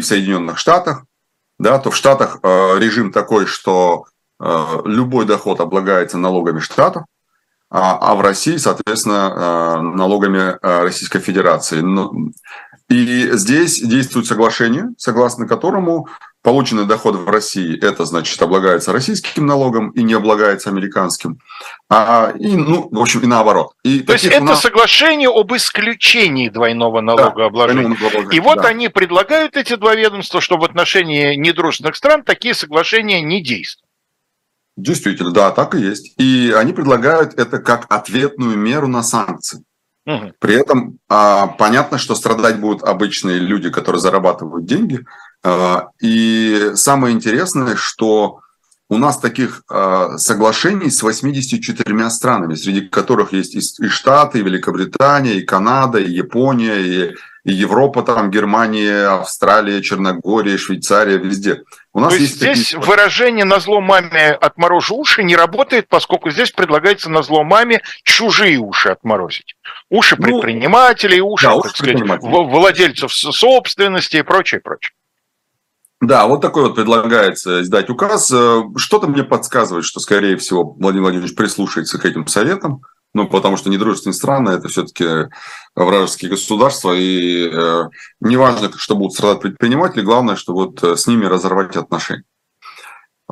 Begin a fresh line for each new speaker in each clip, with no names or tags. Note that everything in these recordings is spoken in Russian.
в Соединенных Штатах, да, то в Штатах э, режим такой, что э, любой доход облагается налогами штатов, а, а в России, соответственно, э, налогами Российской Федерации. И здесь действует соглашение, согласно которому полученный доход в России, это значит облагается российским налогом и не облагается американским. А, и, ну, в общем, и наоборот. И
То есть это нас... соглашение об исключении двойного налогообложения. Да, и вот да. они предлагают, эти два ведомства, что в отношении недружественных стран такие соглашения не действуют.
Действительно, да, так и есть. И они предлагают это как ответную меру на санкции. При этом а, понятно, что страдать будут обычные люди, которые зарабатывают деньги. А, и самое интересное, что у нас таких а, соглашений с 84 странами, среди которых есть и, и Штаты, и Великобритания, и Канада, и Япония, и и Европа, там, Германия, Австралия, Черногория, Швейцария, везде.
У нас То есть, здесь такие... выражение «на зло маме отморожу уши» не работает, поскольку здесь предлагается на зло маме чужие уши отморозить. Уши ну, предпринимателей, уши, да, так сказать, владельцев собственности и прочее, прочее.
Да, вот такой вот предлагается издать указ. Э, что-то мне подсказывает, что, скорее всего, Владимир Владимирович прислушается к этим советам. Ну, потому что недружественные страны – это все-таки вражеские государства, и э, неважно, что будут страдать предприниматели, главное, что вот э, с ними разорвать отношения.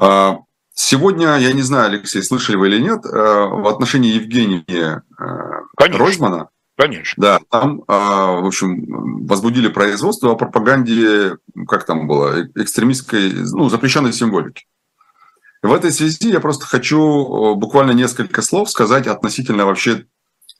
Э, сегодня, я не знаю, Алексей, слышали вы или нет, э, в отношении Евгения э, Конечно. Ройзмана,
Конечно.
Да, там, э, в общем, возбудили производство о пропаганде, как там было, э, экстремистской, ну, запрещенной символики. В этой связи я просто хочу э, буквально несколько слов сказать относительно вообще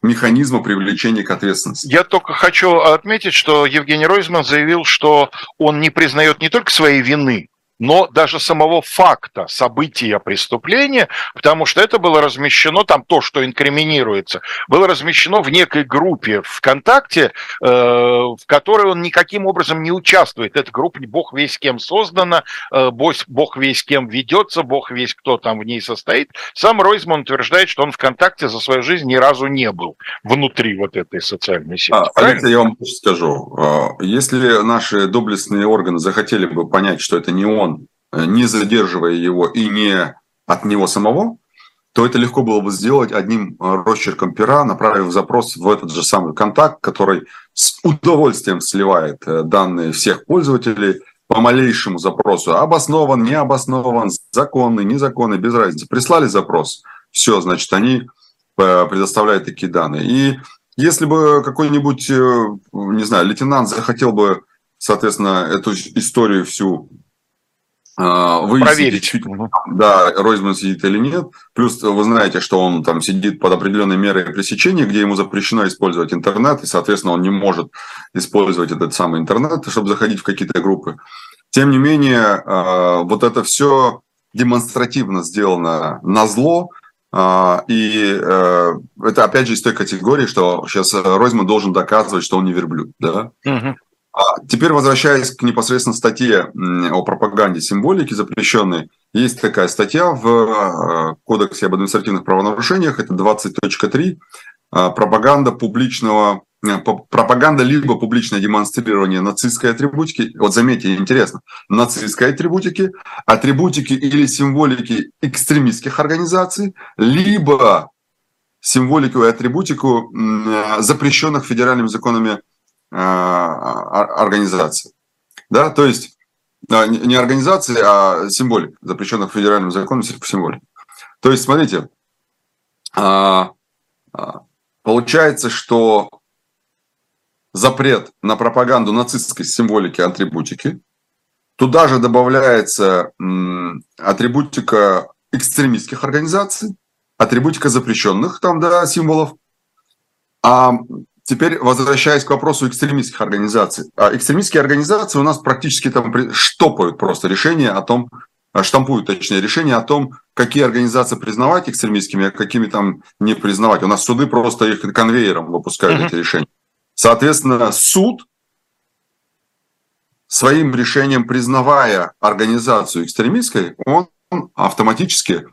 механизма привлечения к ответственности.
Я только хочу отметить, что Евгений Ройзман заявил, что он не признает не только своей вины, но даже самого факта события преступления, потому что это было размещено, там то, что инкриминируется, было размещено в некой группе ВКонтакте, э, в которой он никаким образом не участвует. Эта группа бог весь кем создана, э, бог весь кем ведется, бог весь кто там в ней состоит. Сам Ройзман утверждает, что он ВКонтакте за свою жизнь ни разу не был внутри вот этой социальной сети. А,
Алексей, я вам скажу, а, если наши доблестные органы захотели бы понять, что это не он, э, не задерживая его и не от него самого, то это легко было бы сделать одним э, росчерком пера, направив запрос в этот же самый контакт, который с удовольствием сливает э, данные всех пользователей по малейшему запросу. Обоснован, не обоснован, законный, незаконный, без разницы. Прислали запрос, все, значит, они предоставляют такие данные. И если бы какой-нибудь, не знаю, лейтенант захотел бы, соответственно, эту историю всю
а, вы Проверить. Сидите,
да, Ройзман сидит или нет. Плюс вы знаете, что он там сидит под определенной мерой пресечения, где ему запрещено использовать интернет, и, соответственно, он не может использовать этот самый интернет, чтобы заходить в какие-то группы. Тем не менее, а, вот это все демонстративно сделано на зло, а, и э, это опять же из той категории, что сейчас Ройзман должен доказывать, что он не верблюд. Да? Угу. А теперь возвращаясь к непосредственно статье о пропаганде символики запрещенной, есть такая статья в э, Кодексе об административных правонарушениях, это 20.3, а, пропаганда публичного э, пропаганда либо публичное демонстрирование нацистской атрибутики, вот заметьте, интересно, нацистской атрибутики, атрибутики или символики экстремистских организаций, либо символику и атрибутику э, запрещенных федеральными законами а, организаций. Да, то есть не организации, а символик, запрещенных федеральным законом символик. То есть, смотрите, а, а, получается, что запрет на пропаганду нацистской символики, атрибутики, туда же добавляется атрибутика экстремистских организаций, атрибутика запрещенных там, да, символов, а Теперь возвращаясь к вопросу экстремистских организаций. А экстремистские организации у нас практически там штопают просто решение о том, а, штампуют, точнее, решение о том, какие организации признавать экстремистскими, а какими там не признавать. У нас суды просто их конвейером выпускают mm-hmm. эти решения. Соответственно, суд своим решением, признавая организацию экстремистской, он автоматически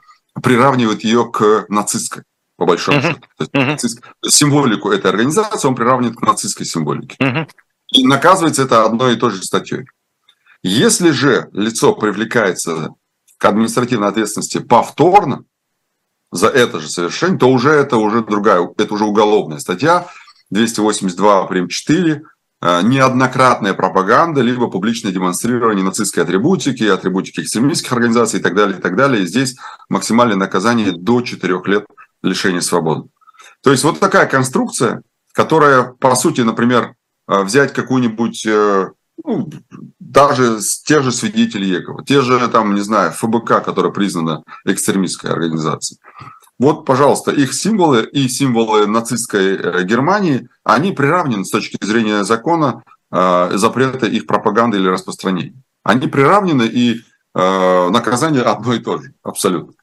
приравнивает ее к нацистской по большому uh-huh. счету. Uh-huh. символику этой организации он приравнивает к нацистской символике. Uh-huh. И наказывается это одной и той же статьей. Если же лицо привлекается к административной ответственности повторно за это же совершение, то уже это уже другая, это уже уголовная статья, 282 прим. 4, э, неоднократная пропаганда, либо публичное демонстрирование нацистской атрибутики, атрибутики экстремистских организаций и так далее, и так далее. И здесь максимальное наказание до 4 лет лишения свободы. То есть вот такая конструкция, которая, по сути, например, э, взять какую-нибудь, э, ну, даже те же свидетели Егова, те же, там, не знаю, ФБК, которая признана экстремистской организацией. Вот, пожалуйста, их символы и символы нацистской э, Германии, они приравнены с точки зрения закона запрета их пропаганды или распространения. Они приравнены, и наказание одно и то же, абсолютно.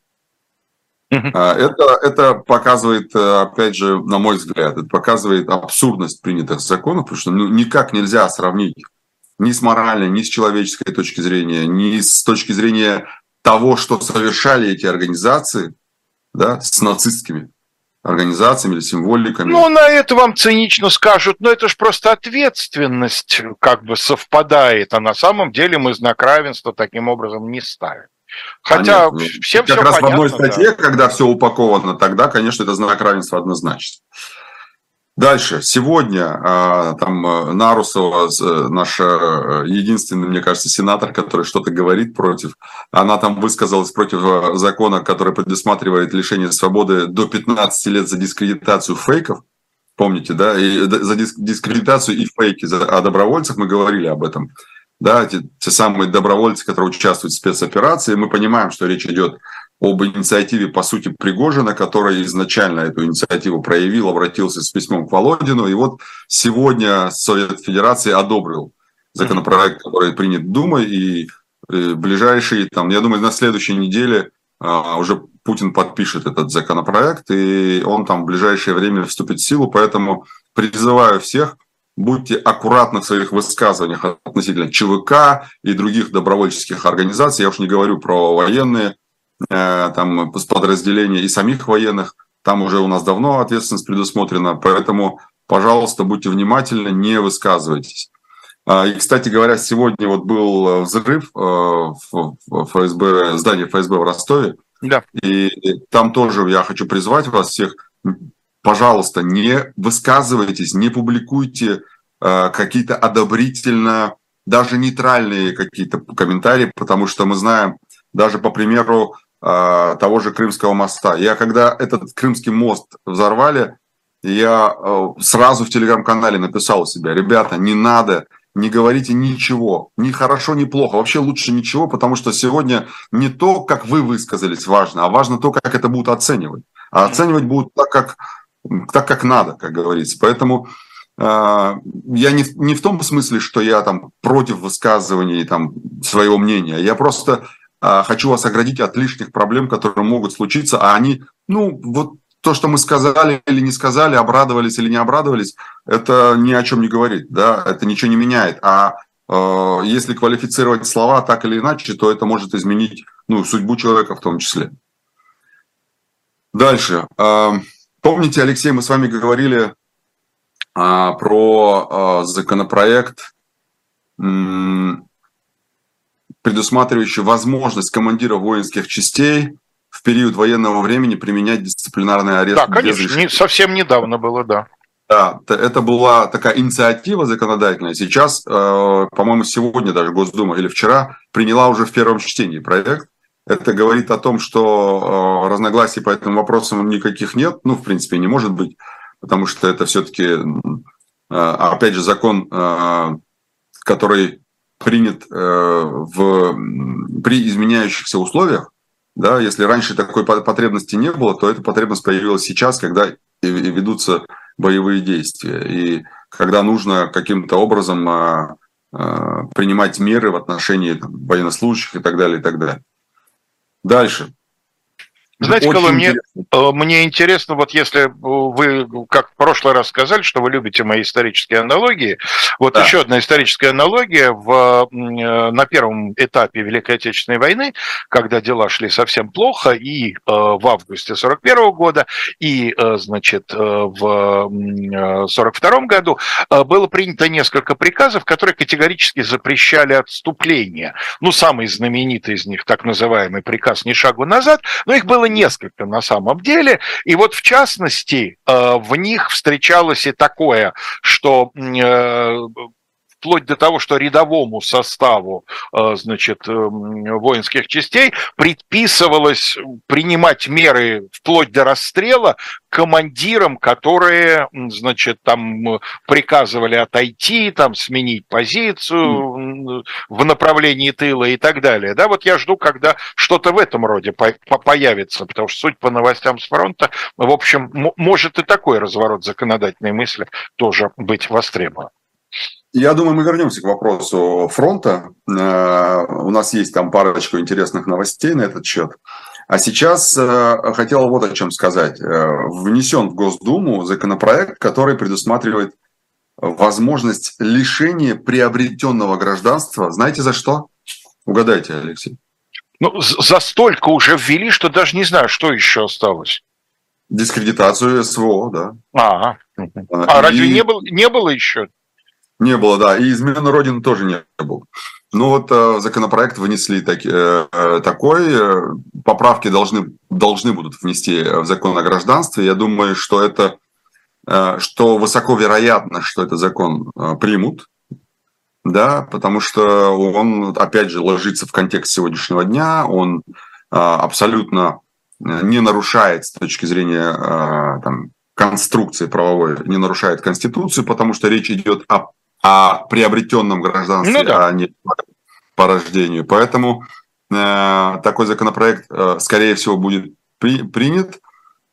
А, это, это показывает, э, опять же, на мой взгляд, это показывает абсурдность принятых законов, потому что ну, никак нельзя сравнить ни с моральной, ни с человеческой точки зрения, ни с точки зрения того, что совершали эти организации да, с нацистскими организациями или символиками.
Ну, на это вам цинично скажут, но это же просто ответственность как бы совпадает, а на самом деле мы знак равенства таким образом не ставим.
Хотя Понятно. всем как все раз понятно, в одной статье, да. когда все упаковано, тогда, конечно, это знак равенства однозначно. Дальше. Сегодня а, там э, Нарусова, э, наша э, единственный, мне кажется, сенатор, который что-то говорит против, она там высказалась против закона, который предусматривает лишение свободы до 15 лет за дискредитацию фейков. Помните, да? И за дискредитацию и фейки о добровольцах мы говорили об этом да, те, те самые добровольцы, которые участвуют в спецоперации, мы понимаем, что речь идет об инициативе, по сути, Пригожина, который изначально эту инициативу проявил, обратился с письмом к Володину, и вот сегодня Совет Федерации одобрил законопроект, который принят Думой, и э, ближайшие, там, я думаю, на следующей неделе а, уже Путин подпишет этот законопроект, и он там в ближайшее время вступит в силу, поэтому призываю всех – будьте аккуратны в своих высказываниях относительно ЧВК и других добровольческих организаций. Я уж не говорю про военные э, там, подразделения и самих военных. Там уже у нас давно ответственность предусмотрена, поэтому, пожалуйста, будьте внимательны, не высказывайтесь. А, и, кстати говоря, сегодня вот был взрыв э, в ФСБ, здании ФСБ в Ростове. Да. И там тоже я хочу призвать вас всех пожалуйста, не высказывайтесь, не публикуйте э, какие-то одобрительно, даже нейтральные какие-то комментарии, потому что мы знаем, даже по примеру э, того же Крымского моста. Я когда этот Крымский мост взорвали, я э, сразу в телеграм-канале написал у себя, ребята, не надо, не говорите ничего, ни хорошо, ни плохо, вообще лучше ничего, потому что сегодня не то, как вы высказались, важно, а важно то, как это будут оценивать. А оценивать будут так, как так, как надо, как говорится. Поэтому э, я не, не в том смысле, что я там против высказываний там, своего мнения. Я просто э, хочу вас оградить от лишних проблем, которые могут случиться, а они, ну, вот то, что мы сказали или не сказали, обрадовались или не обрадовались, это ни о чем не говорит, да, это ничего не меняет. А э, если квалифицировать слова так или иначе, то это может изменить ну, судьбу человека в том числе. Дальше. Э, Помните, Алексей, мы с вами говорили а, про а, законопроект, м, предусматривающий возможность командира воинских частей в период военного времени применять дисциплинарный арест.
Да, конечно, не, совсем недавно было, да.
Да, это была такая инициатива законодательная. Сейчас, э, по-моему, сегодня даже Госдума или вчера приняла уже в первом чтении проект. Это говорит о том, что э, разногласий по этому вопросу никаких нет. Ну, в принципе, не может быть, потому что это все-таки, э, опять же, закон, э, который принят в, при изменяющихся условиях. Да, если раньше такой потребности не было, то эта потребность появилась сейчас, когда ведутся боевые действия. И когда нужно каким-то образом принимать меры в отношении там, военнослужащих и так далее, и так далее. Дальше.
Знаете, Колы, мне, э, мне интересно, вот если вы, как в прошлый раз сказали, что вы любите мои исторические аналогии, вот да. еще одна историческая аналогия в, э, на первом этапе Великой Отечественной войны, когда дела шли совсем плохо, и э, в августе 41 года, и, значит, в 42 году было принято несколько приказов, которые категорически запрещали отступление. Ну, самый знаменитый из них, так называемый приказ «Ни шагу назад», но их было несколько на самом деле. И вот в частности э, в них встречалось и такое, что э, вплоть до того, что рядовому составу э, значит, воинских частей предписывалось принимать меры вплоть до расстрела командирам, которые, значит, там приказывали отойти, там сменить позицию в направлении тыла и так далее. Да, вот я жду, когда что-то в этом роде появится, потому что суть по новостям с фронта, в общем, может и такой разворот законодательной мысли тоже быть востребован.
Я думаю, мы вернемся к вопросу фронта. Э, у нас есть там парочку интересных новостей на этот счет. А сейчас э, хотел вот о чем сказать. Э, внесен в Госдуму законопроект, который предусматривает возможность лишения приобретенного гражданства. Знаете за что? Угадайте, Алексей.
Ну, за столько уже ввели, что даже не знаю, что еще осталось.
Дискредитацию СВО, да.
А, а, разве не, было, не было еще?
Не было, да. И измены Родины тоже не было. Ну вот э, законопроект вынесли так, э, э, такой, поправки должны, должны будут внести в закон о гражданстве. Я думаю, что это, что высоко вероятно, что этот закон примут, да, потому что он, опять же, ложится в контекст сегодняшнего дня, он абсолютно не нарушает с точки зрения там, конструкции правовой, не нарушает Конституцию, потому что речь идет о о приобретенном гражданстве, ну, да. а не по рождению. Поэтому э, такой законопроект, э, скорее всего, будет при, принят.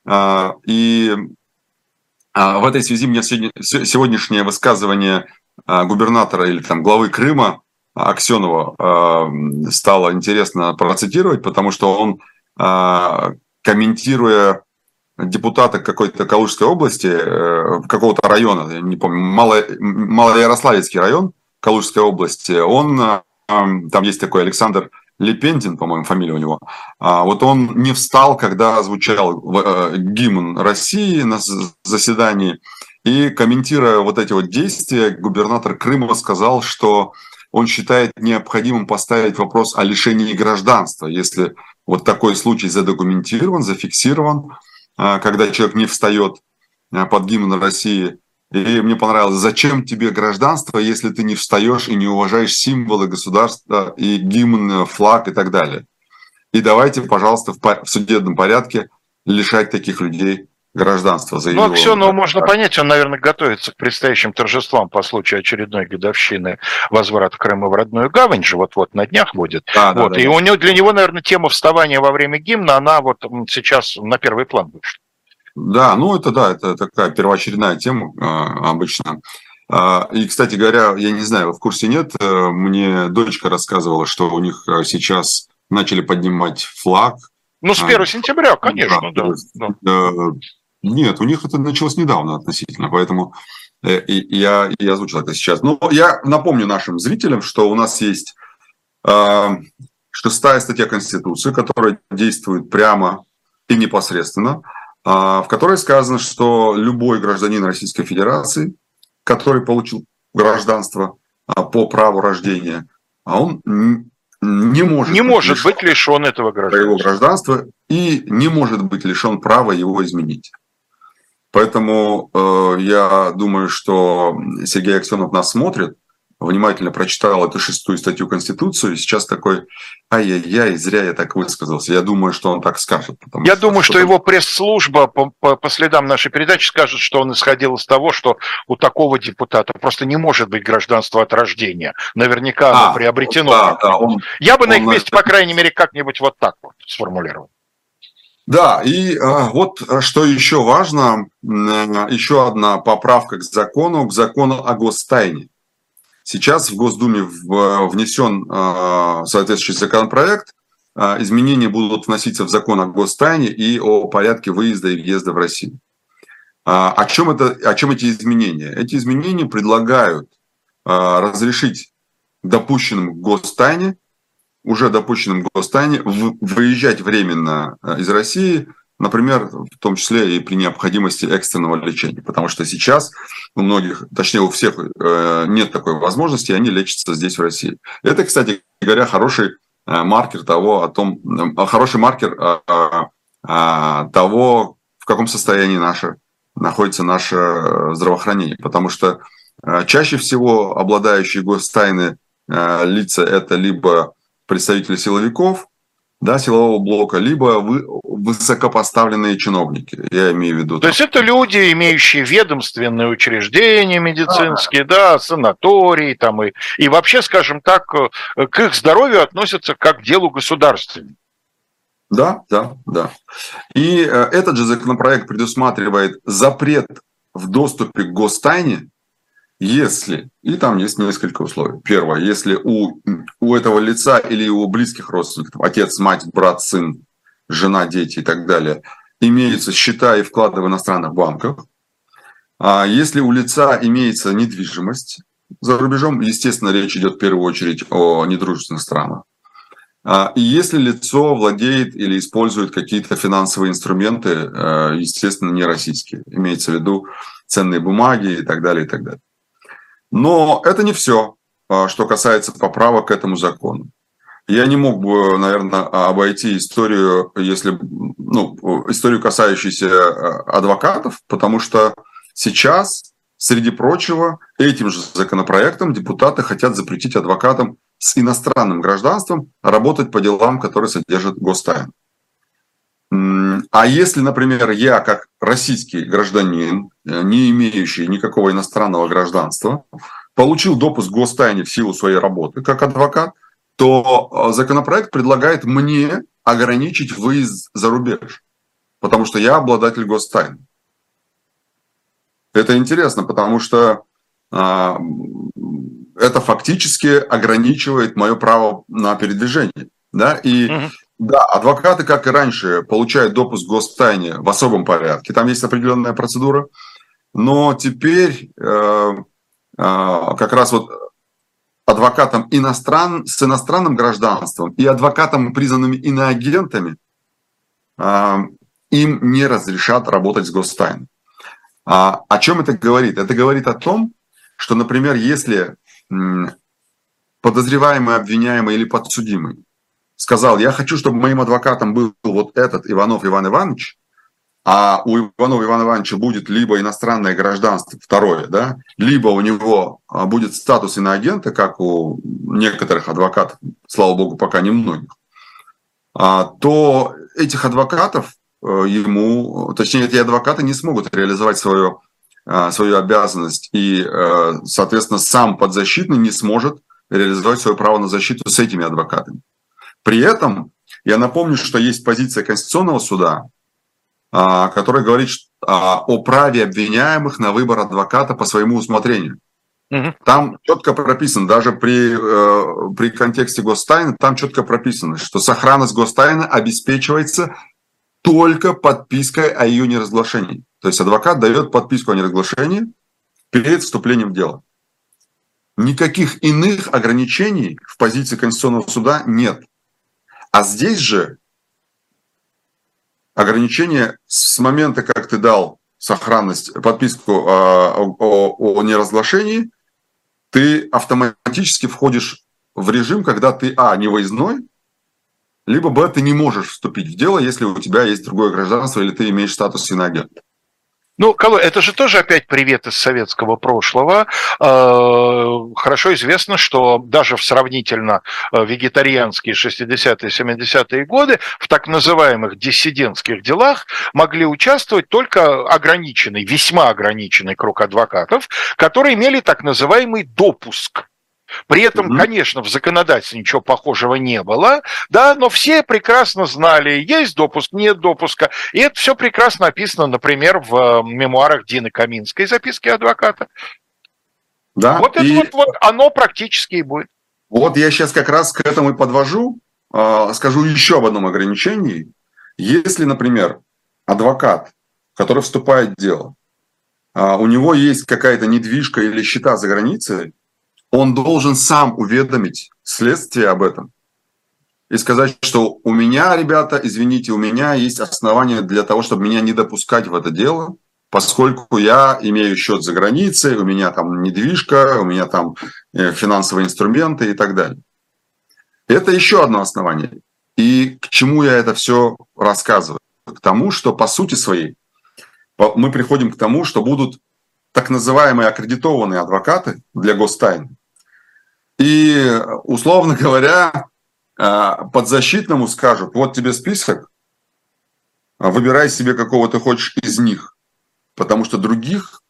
Э, и э, в этой связи мне сегодня, сегодняшнее высказывание э, губернатора или там главы Крыма Аксенова э, стало интересно процитировать, потому что он, э, комментируя депутата какой-то Калужской области, э, какого-то района, я не помню, Мало, Малоярославецкий район Калужской области, он, э, там есть такой Александр Лепентин, по-моему, фамилия у него. А вот он не встал, когда звучал э, гимн России на заседании. И комментируя вот эти вот действия, губернатор Крыма сказал, что он считает необходимым поставить вопрос о лишении гражданства, если вот такой случай задокументирован, зафиксирован. А, когда человек не встает а, под гимн России. И мне понравилось, зачем тебе гражданство, если ты не встаешь и не уважаешь символы государства и гимн, флаг и так далее. И давайте, пожалуйста, в судебном порядке лишать таких людей гражданства.
Ну, все, ну, можно понять, он, наверное, готовится к предстоящим торжествам по случаю очередной годовщины возврата Крыма в родную гавань же вот-вот на днях будет. Да, вот, да, и да. у него, для него, наверное, тема вставания во время гимна, она вот сейчас на первый план вышла.
Да, ну это да, это такая первоочередная тема э, обычно. Э, и, кстати говоря, я не знаю, в курсе нет, э, мне дочка рассказывала, что у них э, сейчас начали поднимать флаг.
Ну, с 1 сентября, конечно, да. да.
Нет, у них это началось недавно относительно, поэтому э, я, я озвучил это сейчас. Но я напомню нашим зрителям, что у нас есть э, шестая статья Конституции, которая действует прямо и непосредственно, э, в которой сказано, что любой гражданин Российской Федерации, который получил гражданство э, по праву рождения, а он не может,
не быть, может лишен быть лишен этого гражданства.
Его гражданства и не может быть лишен права его изменить. Поэтому э, я думаю, что Сергей Аксенов нас смотрит, внимательно прочитал эту шестую статью Конституции, и сейчас такой, ай-яй-яй, зря я так высказался. Я думаю, что он так скажет.
Я что думаю, что, его пресс-служба по, по, по следам нашей передачи скажет, что он исходил из того, что у такого депутата просто не может быть гражданство от рождения. Наверняка а, оно приобретено. Да, да, он, я бы на их месте, по крайней мере, как-нибудь вот так вот сформулировал.
Да, и э, вот э, что еще важно, э, еще одна поправка к закону, к закону о гостайне. Сейчас в Госдуме в, внесен э, соответствующий законопроект, а, изменения будут вноситься в закон о гостайне и о порядке выезда и въезда в Россию. А, о чем, это, о чем эти изменения? Эти изменения предлагают а, разрешить допущенным к гостайне, уже допущенным к гостайне, выезжать временно из России, например, в том числе и при необходимости экстренного лечения. Потому что сейчас у многих, точнее у всех э, нет такой возможности, и они лечатся здесь, в России. Это, кстати говоря, хороший Э, маркер того, о том, э, хороший маркер э, того, в каком состоянии наше, находится наше здравоохранение. Потому что чаще всего обладающие гостайны лица – это либо представители силовиков, да, силового блока, либо вы, высокопоставленные чиновники, я имею в виду.
То там. есть это люди, имеющие ведомственные учреждения медицинские, да, да санатории там и, и вообще, скажем так, к их здоровью относятся как к делу государственному.
Да, да, да. И э, этот же законопроект предусматривает запрет в доступе к гостайне если, и там есть несколько условий. Первое, если у, у этого лица или у близких родственников, отец, мать, брат, сын, жена, дети и так далее, имеются счета и вклады в иностранных банках, а если у лица имеется недвижимость за рубежом, естественно, речь идет в первую очередь о недружественных странах, а, и если лицо владеет или использует какие-то финансовые инструменты, э, естественно, не российские, имеется в виду ценные бумаги и так далее, и так далее. Но это не все, а, что касается поправок к этому закону. Я не мог бы, наверное, обойти историю, если, ну, историю, касающуюся а, адвокатов, потому что сейчас, среди прочего, этим же законопроектом депутаты хотят запретить адвокатам с иностранным гражданством работать по делам, которые содержат гостайну. А если, например, я как российский гражданин, э, не имеющий никакого иностранного гражданства, получил допуск гостайне в силу своей работы как адвокат, то э, законопроект предлагает мне ограничить выезд за рубеж, потому что я обладатель гостайны. Это интересно, потому что а, это фактически ограничивает мое право на передвижение. Да? И угу. Да, адвокаты, как и раньше, получают допуск к гостайне в особом порядке. Там есть определенная процедура. Но теперь э, э, как раз вот адвокатам иностран, с иностранным гражданством и адвокатам, признанными иноагентами, э, им не разрешат работать с гостайной. А, о чем это говорит? Это говорит о том, что, например, если подозреваемый, обвиняемый или подсудимый сказал, я хочу, чтобы моим адвокатом был вот этот Иванов Иван Иванович, а у Иванова Ивана Ивановича будет либо иностранное гражданство, второе, да, либо у него а, будет статус иноагента, как у некоторых адвокатов, слава богу, пока не многих, а, то этих адвокатов э, ему, точнее, эти адвокаты не смогут реализовать свою, а, свою обязанность, и, э, соответственно, сам подзащитный не сможет реализовать свое право на защиту с этими адвокатами. При этом я напомню, что есть позиция Конституционного суда, а, которая говорит а, о праве обвиняемых на выбор адвоката по своему усмотрению. Угу. Там четко прописано, даже при, э, при контексте гостайны, там четко прописано, что сохранность гостайны обеспечивается только подпиской о ее неразглашении. То есть адвокат дает подписку о неразглашении перед вступлением в дело. Никаких иных ограничений в позиции Конституционного суда нет. А здесь же ограничение с момента, как ты дал сохранность, подписку о, о, о неразглашении, ты автоматически входишь в режим, когда ты, а, не выездной, либо, б, ты не можешь вступить в дело, если у тебя есть другое гражданство или ты имеешь статус иноагента.
Ну, это же тоже опять привет из советского прошлого. Э, хорошо известно, что даже в сравнительно э, вегетарианские 60-е, 70-е годы в так называемых диссидентских делах могли участвовать только ограниченный, весьма ограниченный круг адвокатов, которые имели так называемый допуск при этом, mm-hmm. конечно, в законодательстве ничего похожего не было, да, но все прекрасно знали, есть допуск, нет допуска. И это все прекрасно описано, например, в мемуарах Дины Каминской, записки адвоката. Да, вот и... это вот, вот оно практически и будет.
Вот я сейчас как раз к этому и подвожу, э, скажу еще об одном ограничении. Если, например, адвокат, который вступает в дело, э, у него есть какая-то недвижка или счета за границей, он должен сам уведомить следствие об этом и сказать, что у меня, ребята, извините, у меня есть основания для того, чтобы меня не допускать в это дело, поскольку я имею счет за границей, у меня там недвижка, у меня там э, финансовые инструменты и так далее. Это еще одно основание. И к чему я это все рассказываю? К тому, что по сути своей мы приходим к тому, что будут так называемые аккредитованные адвокаты для гостайны. И, условно говоря, э, подзащитному скажут, вот тебе список, выбирай себе какого ты хочешь из них потому что других,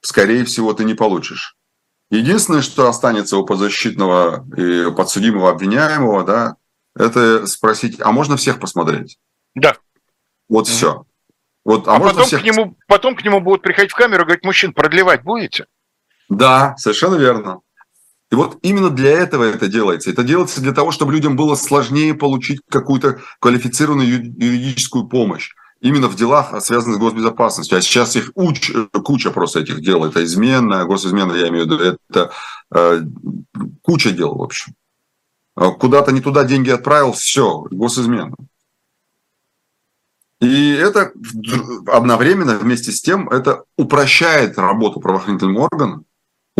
скорее всего, ты не получишь. Единственное, что останется у подзащитного и подсудимого обвиняемого, да, это спросить, а можно всех посмотреть?
Да.
Вот mm-hmm. все. Вот,
а а потом, всех... к нему, потом к нему будут приходить в камеру и говорить, мужчин, продлевать будете?
Да, совершенно верно. И вот именно для этого это делается. Это делается для того, чтобы людям было сложнее получить какую-то квалифицированную юридическую помощь именно в делах, связанных с госбезопасностью. А сейчас их уч, куча просто этих дел. Это измена, госизмена, я имею в виду, это э, куча дел, в общем. А куда-то не туда деньги отправил, все, госизмена. И это одновременно, вместе с тем, это упрощает работу правоохранительным органам.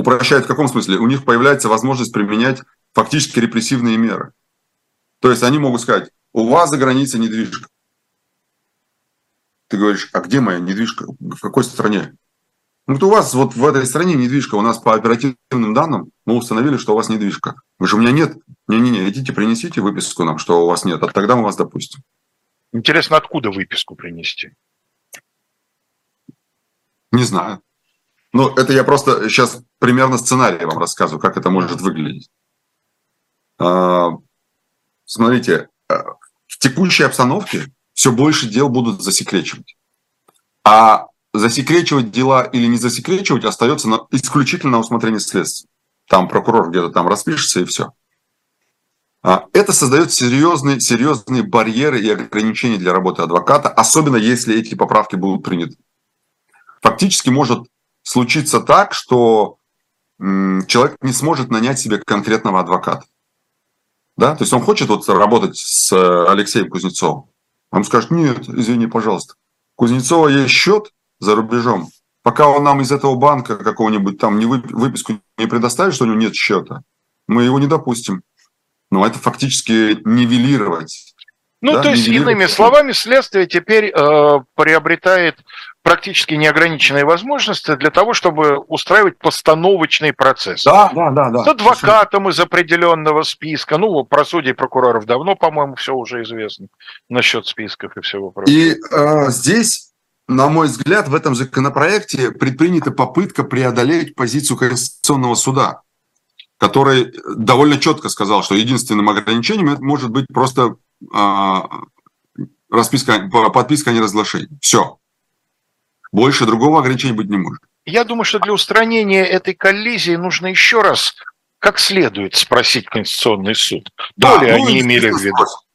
Упрощает в каком смысле? У них появляется возможность применять фактически репрессивные меры. То есть они могут сказать, у вас за границей недвижка ты говоришь, а где моя недвижка? В какой стране? Ну, вот у вас вот в этой стране недвижка, у нас по оперативным данным мы установили, что у вас недвижка. Вы же у меня нет. Не-не-не, идите принесите выписку нам, что у вас нет, а тогда мы вас допустим.
Интересно, откуда выписку принести?
Не знаю. Ну, это я просто сейчас примерно сценарий вам рассказываю, как это может выглядеть. А, смотрите, э, в текущей обстановке все больше дел будут засекречивать. А засекречивать дела или не засекречивать остается на, исключительно на усмотрение следствия. Там прокурор где-то там распишется и все. А это создает серьезные, серьезные барьеры и ограничения для работы адвоката, особенно если эти поправки будут приняты. Фактически может случиться так, что человек не сможет нанять себе конкретного адвоката. Да? То есть он хочет вот работать с Алексеем Кузнецовым, он скажет, нет, извини, пожалуйста, Кузнецова есть счет за рубежом, пока он нам из этого банка какого-нибудь там не выписку не предоставит, что у него нет счета, мы его не допустим. Но это фактически нивелировать.
Ну, да, то есть, иными словами, следствие теперь э, приобретает практически неограниченные возможности для того, чтобы устраивать постановочный процесс.
Да, да, да. да.
С адвокатом из определенного списка. Ну, про судей прокуроров давно, по-моему, все уже известно насчет списков и всего
прочего. И э, здесь, на мой взгляд, в этом законопроекте предпринята попытка преодолеть позицию Конституционного суда, который довольно четко сказал, что единственным ограничением это может быть просто э, расписка, подписка о неразглашении. Все. Больше другого ограничения быть не может.
Я думаю, что для устранения этой коллизии нужно еще раз как следует спросить Конституционный суд.
Да, То ли ну, они имели в виду. Спросить.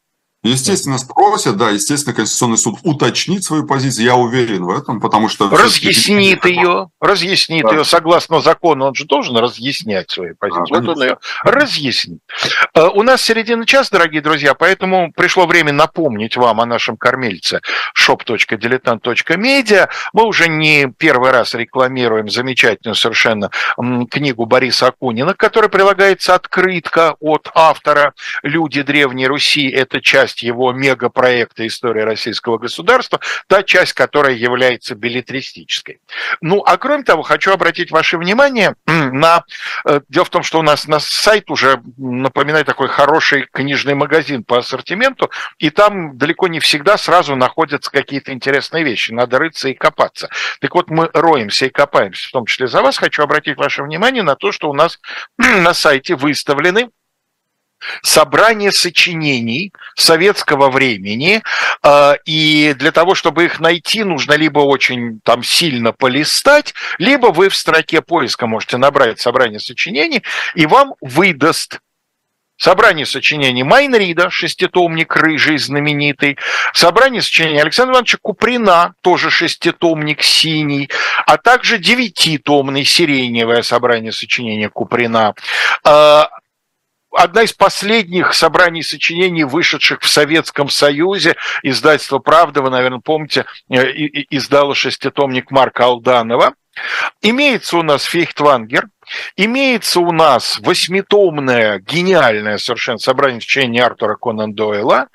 Естественно, спросят, да, естественно, Конституционный суд уточнит свою позицию, я уверен в этом, потому что...
Разъяснит ее, разъяснит да. ее, согласно закону, он же должен разъяснять свои позиции. А, вот он ее разъяснит. Э, у нас середина час, дорогие друзья, поэтому пришло время напомнить вам о нашем кормильце shop.diletant.media. Мы уже не первый раз рекламируем замечательную совершенно книгу Бориса Акунина, к которой прилагается открытка от автора «Люди Древней Руси». Это часть часть его мегапроекта «История российского государства», та часть, которая является билетристической. Ну, а кроме того, хочу обратить ваше внимание на... Э, дело в том, что у нас на сайт уже напоминает такой хороший книжный магазин по ассортименту, и там далеко не всегда сразу находятся какие-то интересные вещи. Надо рыться и копаться. Так вот, мы роемся и копаемся, в том числе за вас. Хочу обратить ваше внимание на то, что у нас на сайте выставлены собрание сочинений советского времени, а, и для того, чтобы их найти, нужно либо очень там сильно полистать, либо вы в строке поиска можете набрать собрание сочинений, и вам выдаст собрание сочинений Майнрида, шеститомник рыжий знаменитый, собрание сочинений Александра Ивановича Куприна, тоже шеститомник синий, а также девятитомный сиреневое собрание сочинений Куприна, а, одна из последних собраний сочинений, вышедших в Советском Союзе, издательство «Правда», вы, наверное, помните, э, издало шеститомник Марка Алданова. Имеется у нас Фейхтвангер, имеется у нас восьмитомное, гениальное совершенно собрание сочинений Артура Конан Дойла,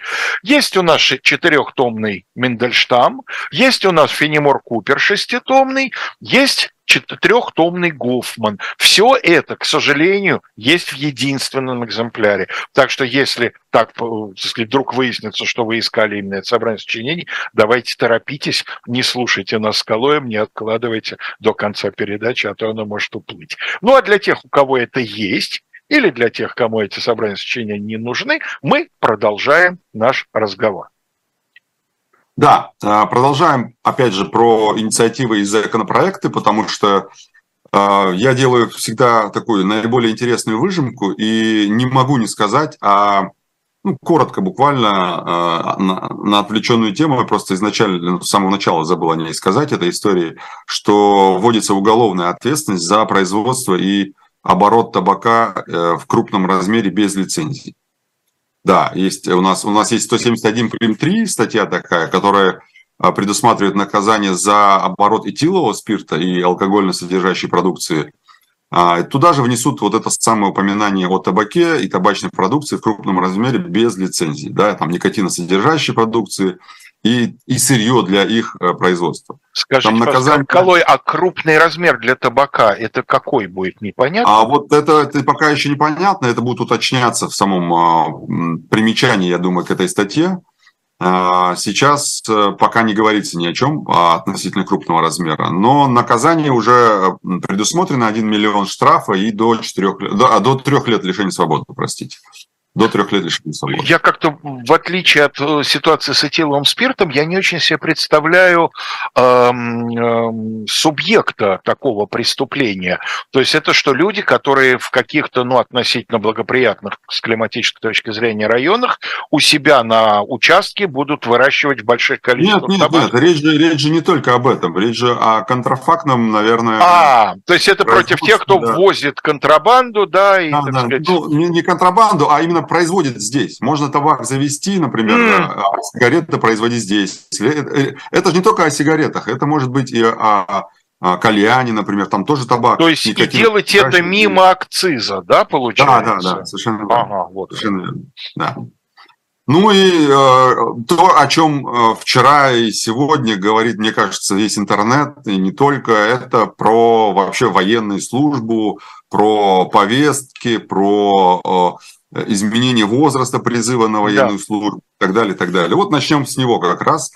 есть у нас четырехтомный Мендельштам, есть у нас Фенимор Купер шеститомный, есть трехтомный Гофман. Все это, к сожалению, есть в единственном экземпляре. Так что если так, если вдруг выяснится, что вы искали именно это собрание сочинений, давайте торопитесь, не слушайте нас с Калоем, не откладывайте до конца передачи, а то оно может уплыть. Ну а для тех, у кого это есть, или для тех, кому эти собрания сочинений не нужны, мы продолжаем наш разговор.
Да, э, продолжаем, опять же, про инициативы и законопроекты, потому что э, я делаю всегда такую наиболее интересную выжимку и не могу не сказать, а ну, коротко, буквально э, на, на отвлеченную тему, я просто изначально, с самого начала забыл о ней сказать, этой истории, что вводится уголовная ответственность за производство и оборот табака в крупном размере без лицензии. Да, есть у нас, у нас есть 171 прим. 3 статья такая, которая а, предусматривает наказание за оборот этилового спирта и алкогольно содержащей продукции. А, туда же внесут вот это самое упоминание о табаке и табачной продукции в крупном размере без лицензии. Да, там никотиносодержащей продукции, и, и сырье для их э, производства.
Скажите, Там наказание... Колой, а крупный размер для табака, это какой будет, непонятно?
А вот это, это пока еще непонятно, это будет уточняться в самом а, примечании, я думаю, к этой статье. А, сейчас э, пока не говорится ни о чем а, относительно крупного размера, но наказание уже предусмотрено 1 миллион штрафа и до, 4, до, до 3 лет лишения свободы, простите. До трех лет лишения свободы.
Я как-то, в отличие от э, ситуации с этиловым спиртом, я не очень себе представляю эм, эм, субъекта такого преступления. То есть это что люди, которые в каких-то, ну, относительно благоприятных с климатической точки зрения районах у себя на участке будут выращивать в больших количествах
Нет, нет, табак? нет, речь же, речь же не только об этом, речь же о контрафактном, наверное...
А, то есть это против тех, кто да. ввозит контрабанду, да, и,
да, да. сказать... Ну, не, не контрабанду, а именно именно производит здесь. Можно табак завести, например, mm. а сигареты производить здесь. Э, это же не только о сигаретах, это может быть и о, кальяне, например, там тоже табак.
То есть и делать это мимо акциза, да, получается?
Да, да, да, совершенно верно. Ага, вот. Совершенно верно, да. Ну и э, то, о чем э, вчера и сегодня говорит, мне кажется, весь интернет, и не только, это про вообще военную службу, про повестки, про э, Э, изменение возраста призыва на военную да. службу и так далее, и так далее. Вот начнем с него как раз.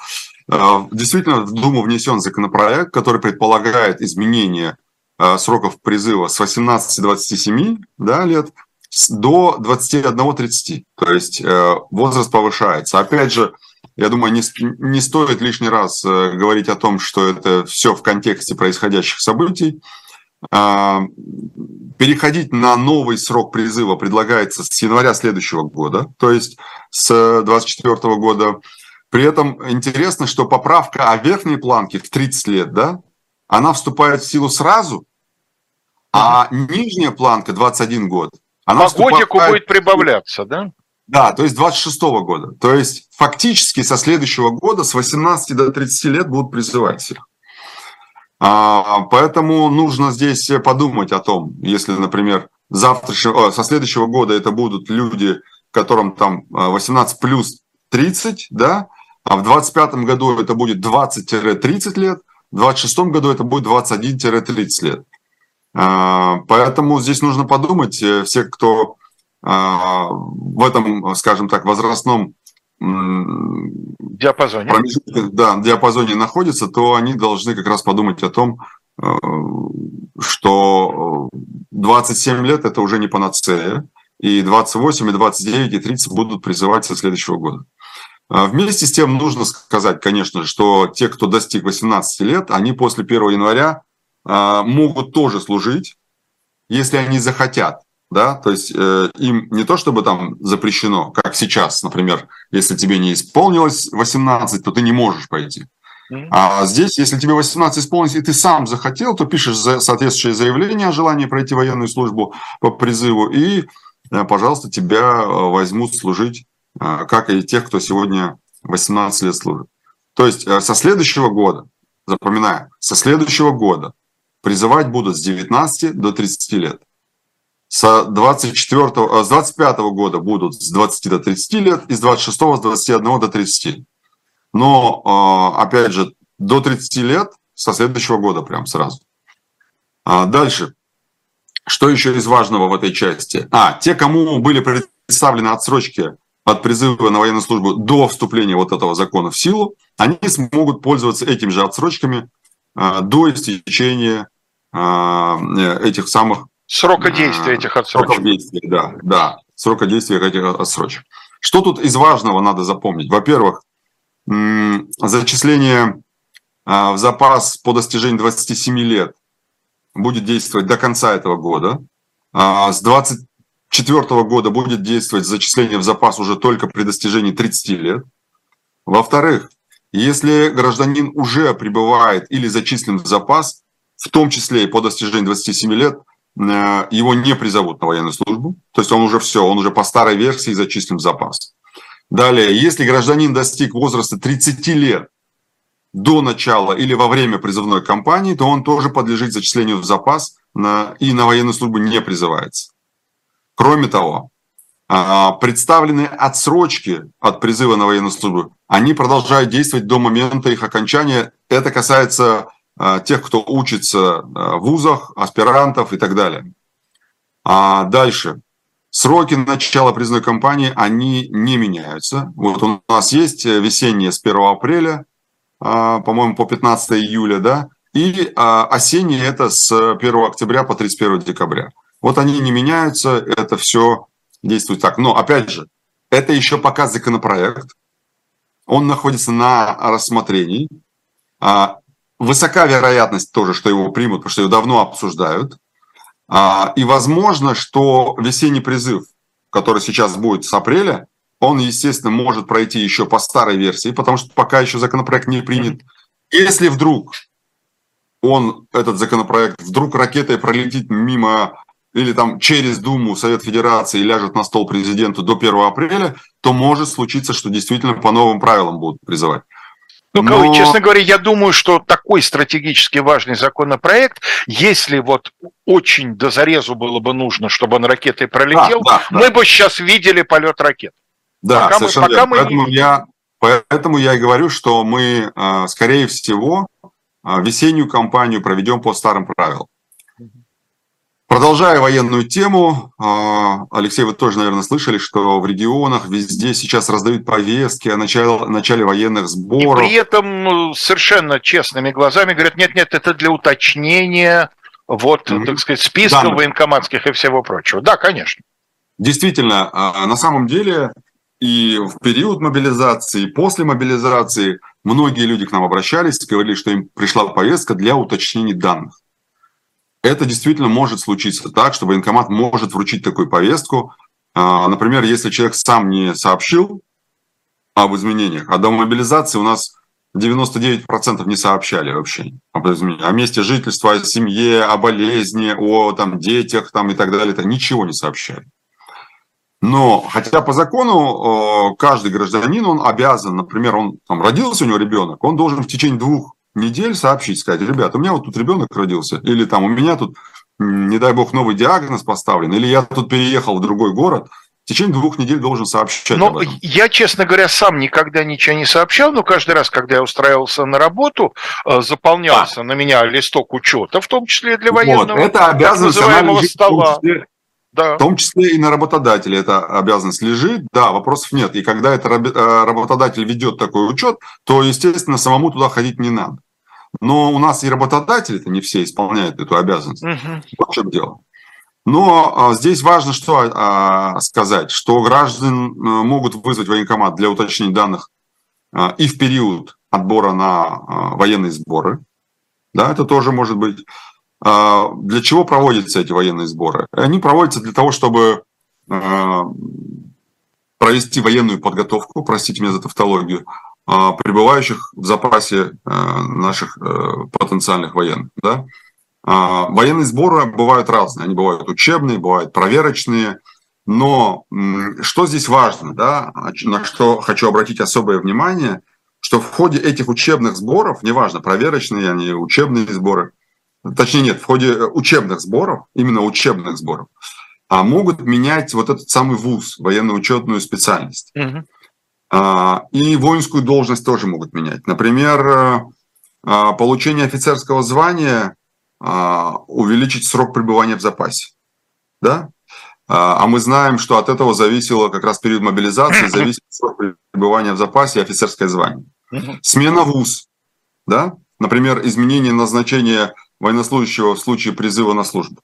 Э, действительно, в Думу внесен законопроект, который предполагает изменение э, сроков призыва с 18-27 да, лет до 21-30. То есть возраст повышается. Опять же, я думаю, не, не стоит лишний раз говорить о том, что это все в контексте происходящих событий. А, переходить на новый срок призыва предлагается с января следующего года, то есть с 2024 года. При этом интересно, что поправка о верхней планке в 30 лет, да, она вступает в силу сразу, а нижняя планка 21 год.
Она По годику будет прибавляться, да?
Да, то есть 26 года. То есть фактически со следующего года с 18 до 30 лет будут призывать всех. А, поэтому нужно здесь подумать о том, если, например, завтрашнего, со следующего года это будут люди, которым там 18 а, плюс 30, да, а в 2025 году это будет 20-30 лет, в 2026 году это будет 21-30 лет. А, поэтому здесь нужно подумать, э, все, кто в этом, скажем так, возрастном
диапазоне.
да, диапазоне находятся, то они должны как раз подумать о том, э, что 27 лет это уже не панацея, и 28, и 29, и 30 будут призывать со следующего года. А вместе с тем нужно сказать, конечно, что те, кто достиг 18 лет, они после 1 января а, могут тоже служить, если они захотят. Да, то есть э, им не то чтобы там запрещено, как сейчас, например, если тебе не исполнилось 18, то ты не можешь пойти. А здесь, если тебе 18 исполнилось, и ты сам захотел, то пишешь соответствующее заявление о желании пройти военную службу по призыву, и, э, пожалуйста, тебя э, возьмут служить, э, как и тех, кто сегодня 18 лет служит. То есть со следующего года, запоминаем, со следующего года призывать будут с 19 до 30 лет. С, 24, с 25 года будут с 20 до 30 лет, и с 26 с 21 до 30. Но, а, опять же, до 30 лет со следующего года прям сразу. А дальше. Что еще из важного в этой части? А, те, кому были представлены отсрочки от призыва на военную службу до вступления вот этого закона в силу, они смогут пользоваться этими же отсрочками а, до истечения этих самых...
Срока действия этих отсрочек. Срока
действия, да, да. Срока действия этих отсрочек. Что тут из важного надо запомнить? Во-первых, зачисление а, в запас по достижении 27 лет будет действовать до конца этого года. А, с 24 года будет действовать зачисление в запас уже только при достижении 30 лет. Во-вторых, если гражданин уже пребывает или зачислен в запас, в том числе и по достижении 27 лет, его не призовут на военную службу. То есть он уже все, он уже по старой версии зачислен в запас. Далее, если гражданин достиг возраста 30 лет до начала или во время призывной кампании, то он тоже подлежит зачислению в запас на, и на военную службу не призывается. Кроме того, а, представленные отсрочки от призыва на военную службу, они продолжают действовать до момента их окончания. Это касается тех, кто учится а, в вузах, аспирантов и так далее. А дальше. Сроки начала призывной кампании, они не меняются. Вот у нас есть весенние с 1 апреля, а, по-моему, по 15 июля, да, и а, осенние это с 1 октября по 31 декабря. Вот они не меняются, это все действует так. Но, опять же, это еще пока законопроект, он находится на рассмотрении. Высока вероятность тоже, что его примут, потому что его давно обсуждают. А, и возможно, что весенний призыв, который сейчас будет с апреля, он, естественно, может пройти еще по старой версии, потому что пока еще законопроект не принят. Если вдруг он, этот законопроект, вдруг ракетой пролетит мимо или там через Думу, Совет Федерации и ляжет на стол президенту до 1 апреля, то может случиться, что действительно по новым правилам будут призывать.
Ну, Но... честно говоря, я думаю, что такой стратегически важный законопроект, если вот очень до зарезу было бы нужно, чтобы он ракетой пролетел, да, да, мы да. бы сейчас видели полет ракет.
Да, пока совершенно мы, пока мы поэтому, я, поэтому я и говорю, что мы, а, скорее всего, а, весеннюю кампанию проведем по старым правилам. Продолжая военную тему, а, Алексей, вы тоже, наверное, слышали, что в регионах везде сейчас раздают повестки о начале, начале военных сборов.
И при этом ну, совершенно честными глазами говорят, нет-нет, это для уточнения вот, mm-hmm. так сказать, списков да. военкоматских и всего прочего. Да, конечно.
Действительно, а, на самом деле и в период мобилизации, и после мобилизации многие люди к нам обращались, говорили, что им пришла повестка для уточнения данных это действительно может случиться так, что военкомат может вручить такую повестку. А, например, если человек сам не сообщил об изменениях, а до мобилизации у нас 99% не сообщали вообще об изменениях. О месте жительства, о семье, о болезни, о там, детях там, и так далее. Это ничего не сообщали. Но, хотя по закону каждый гражданин, он обязан, например, он там родился у него ребенок, он должен в течение двух недель сообщить, сказать, ребята, у меня вот тут ребенок родился, или там у меня тут, не дай бог, новый диагноз поставлен, или я тут переехал в другой город, в течение двух недель должен сообщать
но Я, честно говоря, сам никогда ничего не сообщал, но каждый раз, когда я устраивался на работу, э, заполнялся да. на меня листок учета, в том числе для военного,
вот, это обязанность называемого стола. Да. В том числе и на работодателя эта обязанность лежит, да, вопросов нет. И когда это э, работодатель ведет такой учет, то, естественно, самому туда ходить не надо. Но у нас и работодатели-то не все исполняют эту обязанность. Угу. Вот в чем дело. Но а, здесь важно что а, сказать, что граждан а, могут вызвать военкомат для уточнения данных а, и в период отбора на а, военные сборы. Да, это тоже может быть. Для чего проводятся эти военные сборы? Они проводятся для того, чтобы провести военную подготовку, простите меня за тавтологию, пребывающих в запасе наших потенциальных военных. Да? Военные сборы бывают разные. Они бывают учебные, бывают проверочные. Но что здесь важно, да, на что хочу обратить особое внимание, что в ходе этих учебных сборов, неважно, проверочные они, учебные сборы, точнее нет, в ходе э, учебных сборов, именно учебных сборов, а могут менять вот этот самый вуз, военно-учетную специальность. Угу. И воинскую должность тоже могут менять. Например, э, а, получение офицерского звания а, увеличить срок пребывания в запасе. Да? А мы знаем, что от этого зависело как раз период мобилизации, зависит срок пребывания в запасе и офицерское звание. Смена ВУЗ, да? например, изменение назначения военнослужащего в случае призыва на службу.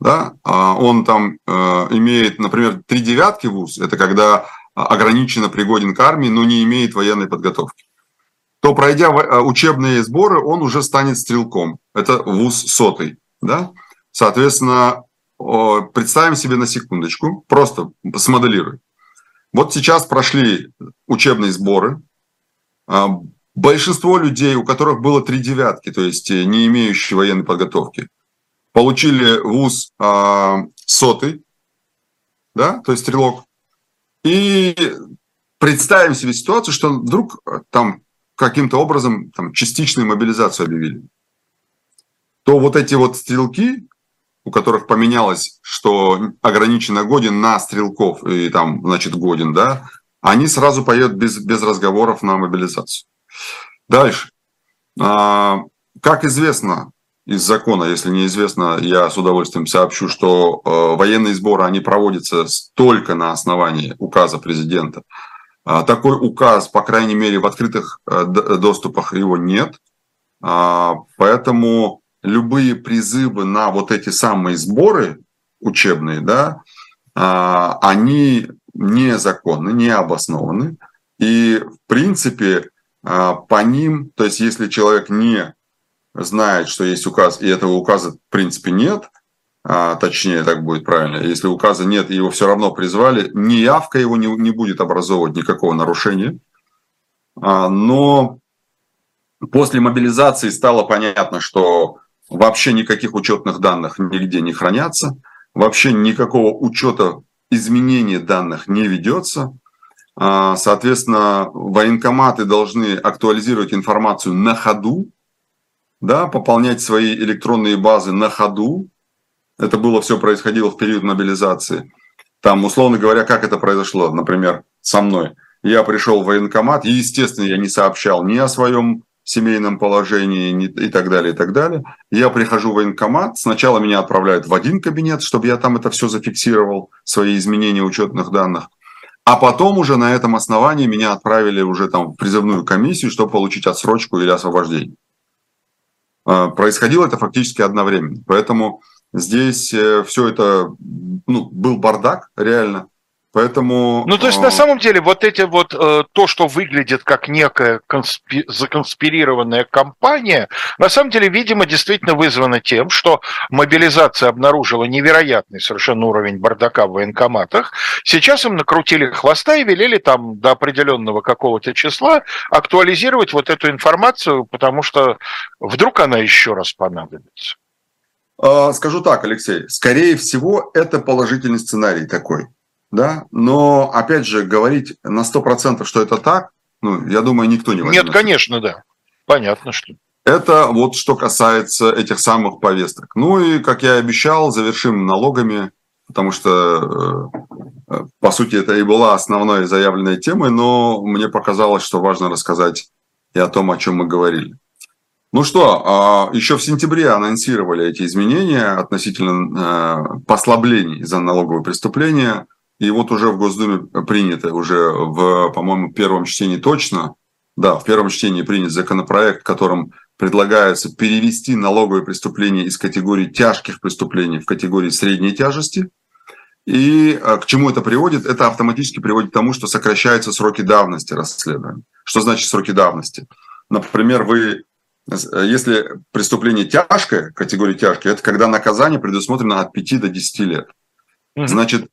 Да? А он там э, имеет, например, три девятки ВУЗ, это когда ограниченно пригоден к армии, но не имеет военной подготовки то пройдя э, учебные сборы, он уже станет стрелком. Это вуз сотый. Да? Соответственно, представим себе на секундочку, просто смоделируй. Вот сейчас прошли учебные сборы. Большинство людей, у которых было три девятки, то есть э, не имеющие военной подготовки, получили вуз а, сотый, да, то есть стрелок. И представим себе ситуацию, что вдруг э, там каким-то образом там, частичную мобилизацию объявили, то вот эти вот стрелки, у которых поменялось, что ограниченно годен на стрелков, и там, значит, годен, да, они сразу поедут без, без разговоров на мобилизацию. Дальше. А, как известно из закона, если неизвестно, я с удовольствием сообщу, что э, военные сборы, они проводятся только на основании указа президента. А, такой указ, по крайней мере, в открытых э, доступах его нет. А, поэтому любые призывы на вот эти самые сборы учебные, да, они незаконны, не обоснованы. И, в принципе, по ним, то есть если человек не знает, что есть указ, и этого указа в принципе нет, а, точнее так будет правильно, если указа нет и его все равно призвали, неявка его не, не будет образовывать никакого нарушения. А, но после мобилизации стало понятно, что вообще никаких учетных данных нигде не хранятся, вообще никакого учета изменения данных не ведется. А, соответственно, военкоматы должны актуализировать информацию на ходу, да, пополнять свои электронные базы на ходу, это было все происходило в период мобилизации. Там, условно говоря, как это произошло, например, со мной. Я пришел в военкомат, и, естественно, я не сообщал ни о своем семейном положении ни, и так далее, и так далее. Я прихожу в военкомат, сначала меня отправляют в один кабинет, чтобы я там это все зафиксировал, свои изменения учетных данных. А потом уже на этом основании меня отправили уже там в призывную комиссию, чтобы получить отсрочку или освобождение. А, происходило это фактически одновременно. Поэтому Здесь э, все это, ну, был бардак, реально. Поэтому...
Ну, то есть, на а, самом деле, вот эти вот, э, то, что выглядит как некая конспи... законспирированная кампания, на самом деле, видимо, действительно вызвано тем, что мобилизация обнаружила невероятный совершенно уровень бардака в военкоматах. Сейчас им накрутили хвоста и велели там до определенного какого-то числа актуализировать вот эту информацию, потому что вдруг она еще раз понадобится.
А, скажу так, Алексей, скорее всего, это положительный сценарий такой. Да? Но, опять же, говорить на 100%, что это так, ну, я думаю, никто не
возьмет. Нет, конечно, да. Понятно, что.
Это вот что касается этих самых повесток. Ну и, как я и обещал, завершим налогами, потому что, э, э, по сути, это и была основной заявленной темой, но мне показалось, что важно рассказать и о том, о чем мы говорили. Ну что, а, еще в сентябре анонсировали эти изменения относительно э, послаблений за налоговые преступления. И вот уже в Госдуме принято, уже в, по-моему, первом чтении точно, да, в первом чтении принят законопроект, которым предлагается перевести налоговые преступления из категории тяжких преступлений в категории средней тяжести. И э, к чему это приводит? Это автоматически приводит к тому, что сокращаются сроки давности расследования. Что значит сроки давности? Например, вы если преступление тяжкое, категория тяжкое, это когда наказание предусмотрено от 5 до 10 лет. Значит,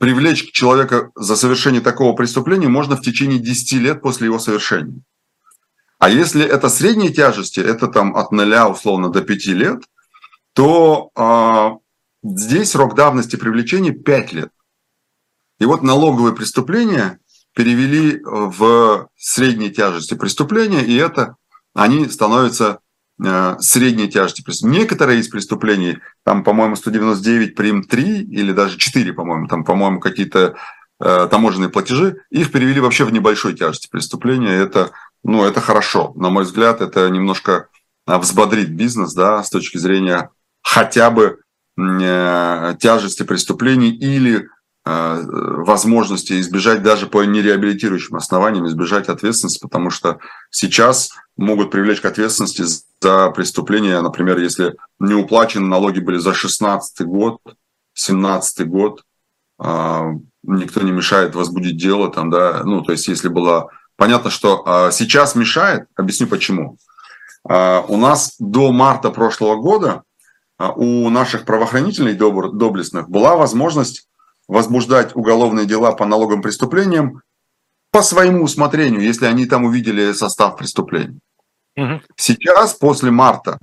привлечь человека за совершение такого преступления можно в течение 10 лет после его совершения. А если это средней тяжести, это там от 0 условно до 5 лет, то э, здесь срок давности привлечения 5 лет. И вот налоговые преступления перевели в средней тяжести преступления, и это они становятся средней тяжести. Некоторые из преступлений, там, по-моему, 199 прим 3 или даже 4, по-моему, там, по-моему, какие-то э, таможенные платежи, их перевели вообще в небольшой тяжести преступления. Это ну, это хорошо. На мой взгляд, это немножко а, взбодрит бизнес, да, с точки зрения хотя бы э, тяжести преступлений или э, возможности избежать даже по нереабилитирующим основаниям, избежать ответственности, потому что сейчас могут привлечь к ответственности за преступления, например, если не уплачены налоги были за 16 год, 17 год, э, никто не мешает возбудить дело, там, да, ну, то есть если была Понятно, что а, сейчас мешает. Объясню почему. А, у нас до марта прошлого года а, у наших правоохранительных доблестных была возможность возбуждать уголовные дела по налоговым преступлениям по своему усмотрению, если они там увидели состав преступления. Угу. Сейчас, после марта,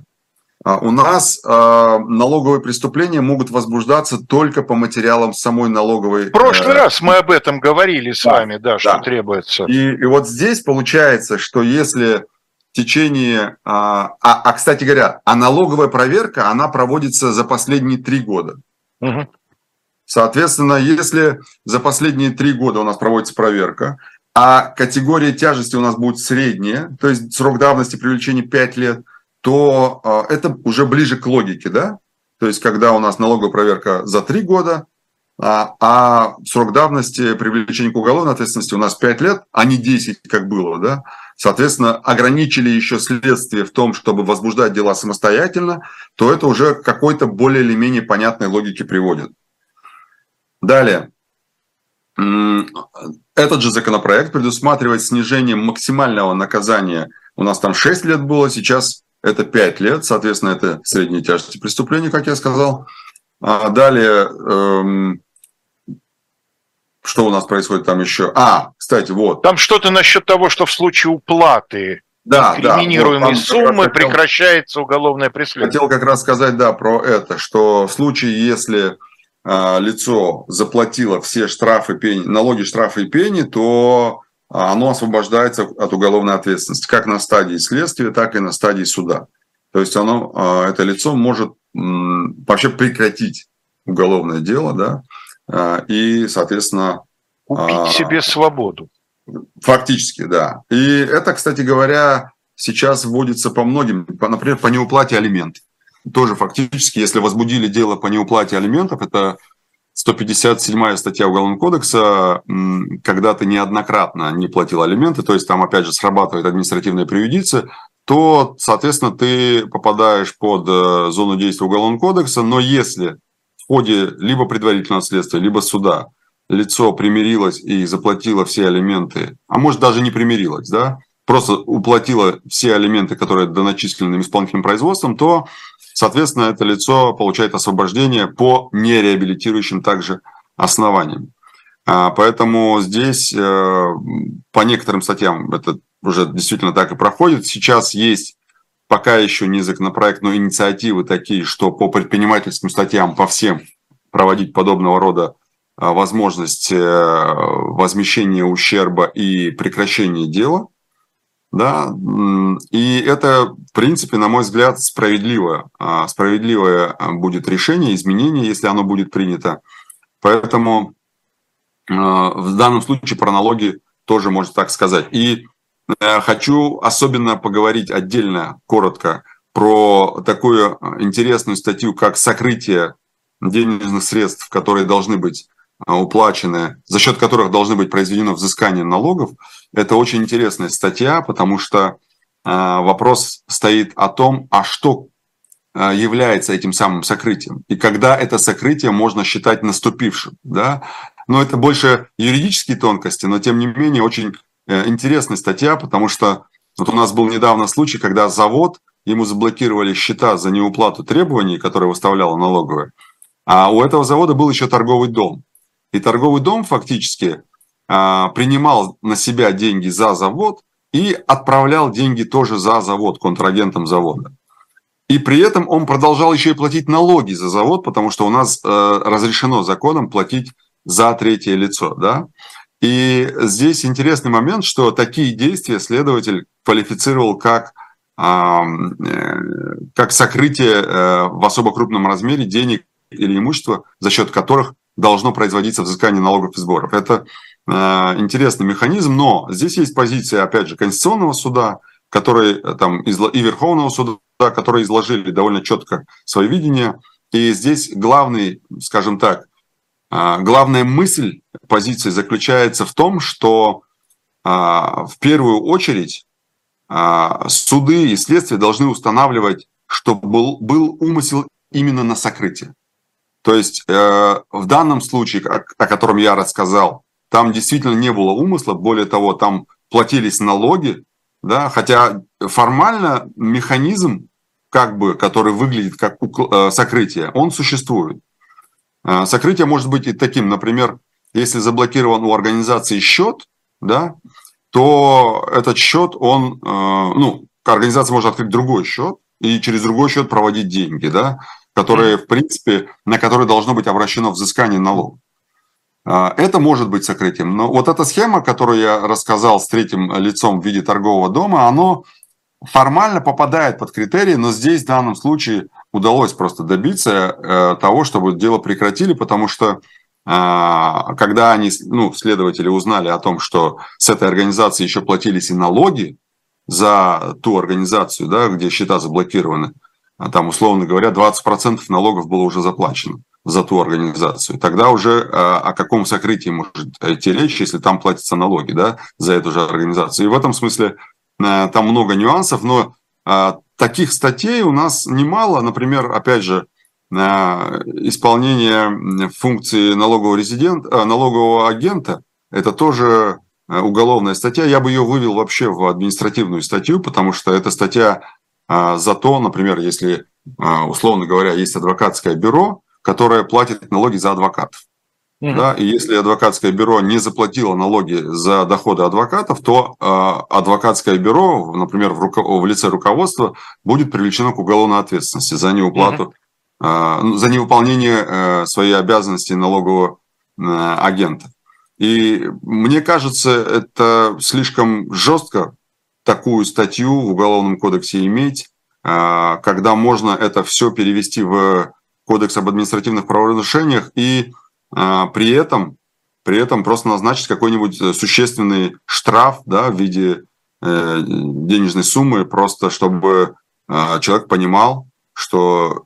у нас э, налоговые преступления могут возбуждаться только по материалам самой налоговой.
В прошлый э, раз мы об этом говорили с да, вами, да, да, что требуется.
И, и вот здесь получается, что если в течение, а, а, а кстати говоря, а налоговая проверка, она проводится за последние три года. Угу. Соответственно, если за последние три года у нас проводится проверка, а категория тяжести у нас будет средняя, то есть срок давности привлечения 5 лет – то а, это уже ближе к логике, да? То есть, когда у нас налоговая проверка за три года, а, а срок давности привлечения к уголовной ответственности у нас 5 лет, а не 10, как было, да? Соответственно, ограничили еще следствие в том, чтобы возбуждать дела самостоятельно, то это уже к какой-то более или менее понятной логике приводит. Далее. Этот же законопроект предусматривает снижение максимального наказания. У нас там 6 лет было, сейчас это 5 лет, соответственно, это средняя тяжесть преступления, как я сказал. А далее, эм, что у нас происходит там еще? А, кстати, вот.
Там что-то насчет того, что в случае уплаты
да,
инкриминируемой да, вот суммы хотел, прекращается уголовное преследование.
Хотел как раз сказать, да, про это, что в случае, если лицо заплатило все штрафы, пени, налоги, штрафы и пени, то а оно освобождается от уголовной ответственности как на стадии следствия, так и на стадии суда. То есть оно, а, это лицо может вообще прекратить уголовное дело, да, а, и, соответственно...
Купить себе свободу.
Фактически, да. И это, кстати говоря, сейчас вводится по многим, например, по неуплате алиментов. Тоже фактически, если возбудили дело по неуплате алиментов, это 157 статья Уголовного кодекса, когда ты неоднократно не платил алименты, то есть там опять же срабатывает административная преюдиция, то, соответственно, ты попадаешь под э, зону действия Уголовного кодекса, но если в ходе либо предварительного следствия, либо суда лицо примирилось и заплатило все алименты, а может даже не примирилось, да, просто уплатило все алименты, которые доначислены исполнительным производством, то Соответственно, это лицо получает освобождение по нереабилитирующим также основаниям. А, поэтому здесь э, по некоторым статьям это уже действительно так и проходит. Сейчас есть пока еще не законопроект, но инициативы такие, что по предпринимательским статьям по всем проводить подобного рода а, возможность э, возмещения ущерба и прекращения дела – да, и это, в принципе, на мой взгляд, справедливое, а, справедливое а, будет решение, изменение, если оно будет принято. Поэтому а, в данном случае про налоги тоже можно так сказать. И э, хочу особенно поговорить отдельно, коротко, про такую интересную статью, как сокрытие денежных средств, которые должны быть уплачены, за счет которых должны быть произведено взыскание налогов, это очень интересная статья, потому что а, вопрос стоит о том, а что а, является этим самым сокрытием, и когда это сокрытие можно считать наступившим. Да? Но это больше юридические тонкости, но тем не менее очень э, интересная статья, потому что Вот у нас был недавно случай, когда завод, ему заблокировали счета за неуплату требований, которые выставляла налоговая, а у этого завода был еще торговый дом. И торговый дом фактически а, принимал на себя деньги за завод и отправлял деньги тоже за завод, контрагентам завода. И при этом он продолжал еще и платить налоги за завод, потому что у нас э, разрешено законом платить за третье лицо. Да? И здесь интересный момент, что такие действия следователь квалифицировал как, э, как сокрытие э, в особо крупном размере денег или имущества, за счет которых должно производиться взыскание налогов и сборов. Это э, интересный механизм, но здесь есть позиция, опять же, Конституционного суда, который э, там и Верховного суда, которые изложили довольно четко свое видение. И здесь главный, скажем так, а, главная мысль позиции заключается в том, что а, в первую очередь а, суды и следствия должны устанавливать, что был, был умысел именно на сокрытие. То есть э, в данном случае, о котором я рассказал, там действительно не было умысла, более того, там платились налоги, да, хотя формально механизм, как бы, который выглядит как э, сокрытие, он существует. Э, сокрытие может быть и таким, например, если заблокирован у организации счет, да, то этот счет, он, э, ну, организация может открыть другой счет и через другой счет проводить деньги, да, которые, в принципе, на которые должно быть обращено взыскание налогов. А, это может быть сокрытием. Но вот эта схема, которую я рассказал с третьим лицом в виде торгового дома, оно формально попадает под критерии, но здесь в данном случае удалось просто добиться э, того, чтобы дело прекратили, потому что а, когда они, ну, следователи узнали о том, что с этой организации еще платились и налоги за ту организацию, да, где счета заблокированы, а там, условно говоря, 20% налогов было уже заплачено за ту организацию. Тогда уже э, о каком сокрытии может идти речь, если там платятся налоги да, за эту же организацию. И в этом смысле э, там много нюансов, но э, таких статей у нас немало. Например, опять же, исполнение функции налогового, резидента, налогового агента – это тоже уголовная статья. Я бы ее вывел вообще в административную статью, потому что эта статья за то, например, если, условно говоря, есть адвокатское бюро, которая платит налоги за адвокатов. Угу. Да, и если адвокатское бюро не заплатило налоги за доходы адвокатов, то э, адвокатское бюро, например, в, руко- в лице руководства, будет привлечено к уголовной ответственности за неуплату, угу. э, за невыполнение э, своей обязанности налогового э, агента. И мне кажется, это слишком жестко такую статью в Уголовном кодексе иметь, э, когда можно это все перевести в кодекс об административных правонарушениях и а, при этом при этом просто назначить какой-нибудь э, существенный штраф да, в виде э, денежной суммы, просто чтобы э, человек понимал, что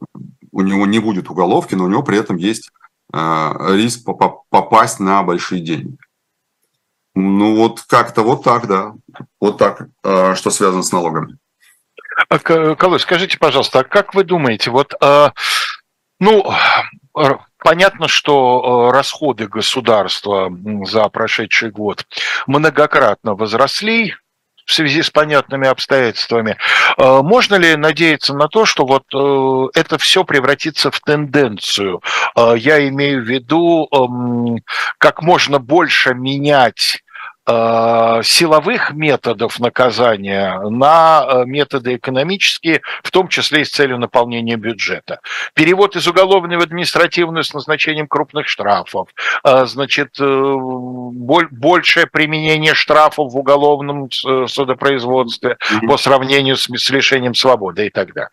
у него не будет уголовки, но у него при этом есть риск попасть на большие деньги. Ну вот как-то вот так, да. Вот так, э, что связано с налогами.
А, Колой, скажите, пожалуйста, а как вы думаете, вот э, ну, понятно, что расходы государства за прошедший год многократно возросли, в связи с понятными обстоятельствами. Можно ли надеяться на то, что вот э, это все превратится в тенденцию? Я имею в виду как можно больше менять силовых методов наказания на э, методы экономические, в том числе и с целью наполнения бюджета. Перевод из уголовной в административную с назначением крупных штрафов, э, значит, большее применение штрафов в уголовном судопроизводстве по сравнению с, с лишением свободы и так далее.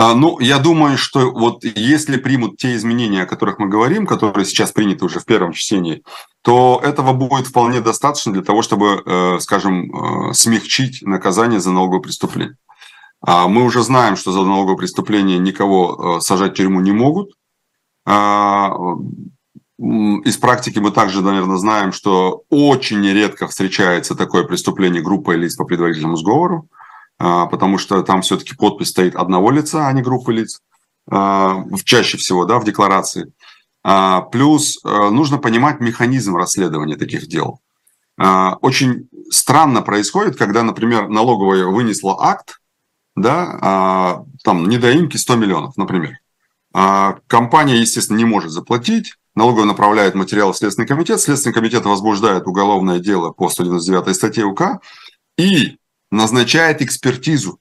А, ну, я думаю, что вот если примут те изменения, о которых мы говорим, которые сейчас приняты уже в первом чтении, то этого будет вполне достаточно для того, чтобы, э, скажем, э, смягчить наказание за налоговое преступление. А, мы уже знаем, что за налоговое преступление никого э, сажать в тюрьму не могут. А, из практики мы также, наверное, знаем, что очень редко встречается такое преступление группой лиц по предварительному сговору. А, потому что там все-таки подпись стоит одного лица, а не группы лиц, а, чаще всего, да, в декларации. А, плюс нужно понимать механизм расследования таких дел. очень странно происходит, когда, например, налоговая вынесла акт, да, там недоимки 100 миллионов, например. Компания, естественно, не может заплатить, налоговая направляет материал в Следственный комитет, Следственный комитет возбуждает уголовное дело по 199 статье УК и назначает экспертизу.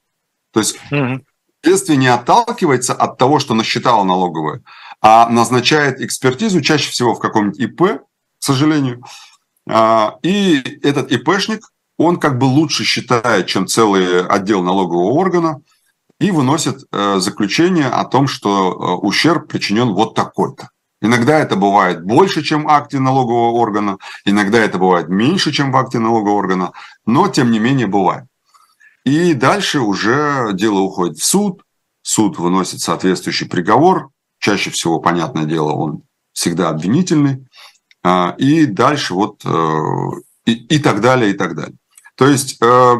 То есть угу. следствие не отталкивается от того, что насчитала налоговая, а назначает экспертизу чаще всего в каком-нибудь ИП, к сожалению. А, и этот ИПшник, он как бы лучше считает, чем целый отдел налогового органа, и выносит э, заключение о том, что э, ущерб причинен вот такой-то. Иногда это бывает больше, чем в акте налогового органа, иногда это бывает меньше, чем в акте налогового органа, но тем не менее бывает. И дальше уже дело уходит в суд, суд выносит соответствующий приговор, чаще всего, понятное дело, он всегда обвинительный, а, и дальше вот э, и, и так далее, и так далее. То есть э,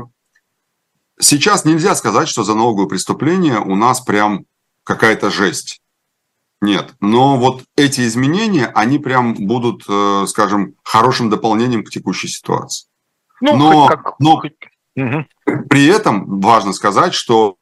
сейчас нельзя сказать, что за налоговое преступление у нас прям какая-то жесть. Нет, но вот эти изменения, они прям будут, э, скажем, хорошим дополнением к текущей ситуации. Ну, но, как, но угу. при этом важно сказать, что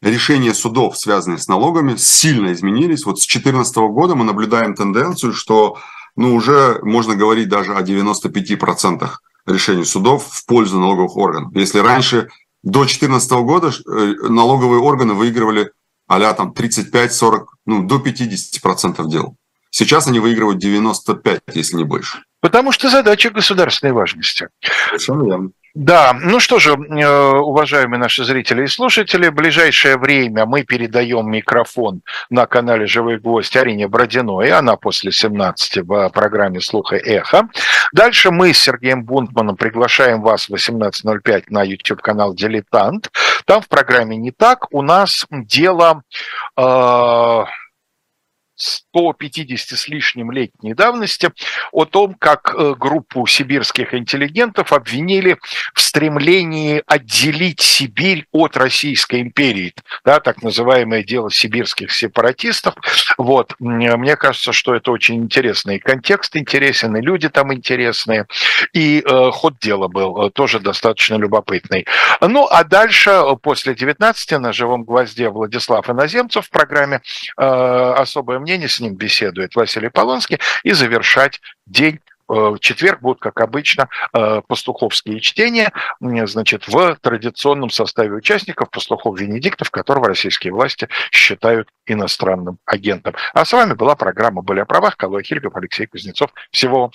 решения судов, связанные с налогами, сильно изменились. Вот с 2014 года мы наблюдаем тенденцию, что ну, уже можно говорить даже о 95% решений судов в пользу налоговых органов. Если раньше до 2014 года э, налоговые органы выигрывали а там 35-40, ну, до 50% дел. Сейчас они выигрывают 95, если не больше.
Потому что задача государственной важности.
Совершенно верно.
Да, ну что же, э, уважаемые наши зрители и слушатели, в ближайшее время мы передаем микрофон на канале «Живой гвоздь» Арине Бродиной, она после 17 в программе «Слуха эхо». Дальше мы с Сергеем Бунтманом приглашаем вас в 18.05 на YouTube-канал «Дилетант». Там в программе «Не так» у нас дело... Э 150 с лишним летней давности о том, как э, группу сибирских интеллигентов обвинили в стремлении отделить Сибирь от Российской империи, да, так называемое дело сибирских сепаратистов. Вот. Мне кажется, что это очень интересный контекст интересен, и люди там интересные, и э, ход дела был э, тоже достаточно любопытный. Ну, а дальше, э, после 19 на «Живом гвозде» Владислав Иноземцев в программе э, «Особое мнение» с ним беседует Василий Полонский, и завершать день э, в четверг будут, как обычно, э, пастуховские чтения, значит, в традиционном составе участников пастухов Венедиктов, которого российские власти считают иностранным агентом. А с вами была программа «Были о правах». Калой Хильгов, Алексей Кузнецов. Всего вам